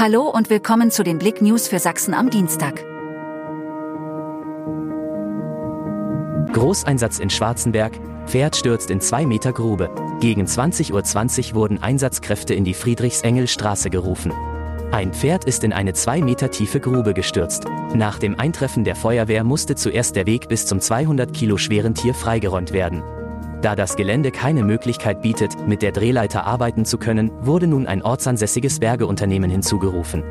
Hallo und willkommen zu den Blick News für Sachsen am Dienstag. Großeinsatz in Schwarzenberg, Pferd stürzt in 2 Meter Grube. Gegen 20.20 Uhr wurden Einsatzkräfte in die Friedrichsengelstraße gerufen. Ein Pferd ist in eine 2 Meter tiefe Grube gestürzt. Nach dem Eintreffen der Feuerwehr musste zuerst der Weg bis zum 200 Kilo schweren Tier freigeräumt werden. Da das Gelände keine Möglichkeit bietet, mit der Drehleiter arbeiten zu können, wurde nun ein ortsansässiges Bergeunternehmen hinzugerufen.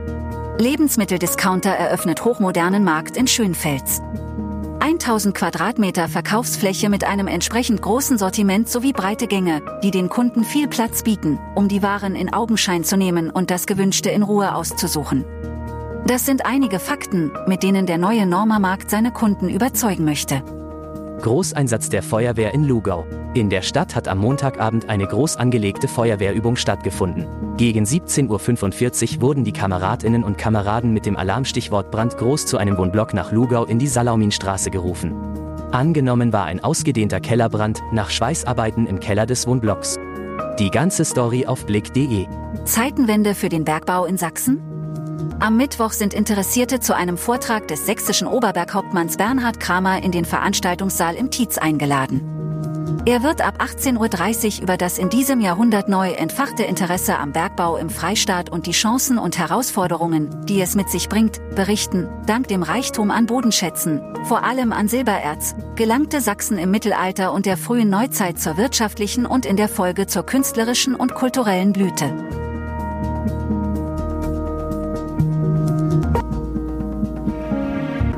Lebensmitteldiscounter eröffnet hochmodernen Markt in Schönfels. 1000 Quadratmeter Verkaufsfläche mit einem entsprechend großen Sortiment sowie breite Gänge, die den Kunden viel Platz bieten, um die Waren in Augenschein zu nehmen und das Gewünschte in Ruhe auszusuchen. Das sind einige Fakten, mit denen der neue Norma-Markt seine Kunden überzeugen möchte. Großeinsatz der Feuerwehr in Lugau. In der Stadt hat am Montagabend eine groß angelegte Feuerwehrübung stattgefunden. Gegen 17.45 Uhr wurden die Kameradinnen und Kameraden mit dem Alarmstichwort Brand groß zu einem Wohnblock nach Lugau in die Salauminstraße gerufen. Angenommen war ein ausgedehnter Kellerbrand nach Schweißarbeiten im Keller des Wohnblocks. Die ganze Story auf blick.de. Zeitenwende für den Bergbau in Sachsen? Am Mittwoch sind Interessierte zu einem Vortrag des sächsischen Oberberghauptmanns Bernhard Kramer in den Veranstaltungssaal im Tietz eingeladen. Er wird ab 18.30 Uhr über das in diesem Jahrhundert neu entfachte Interesse am Bergbau im Freistaat und die Chancen und Herausforderungen, die es mit sich bringt, berichten. Dank dem Reichtum an Bodenschätzen, vor allem an Silbererz, gelangte Sachsen im Mittelalter und der frühen Neuzeit zur wirtschaftlichen und in der Folge zur künstlerischen und kulturellen Blüte.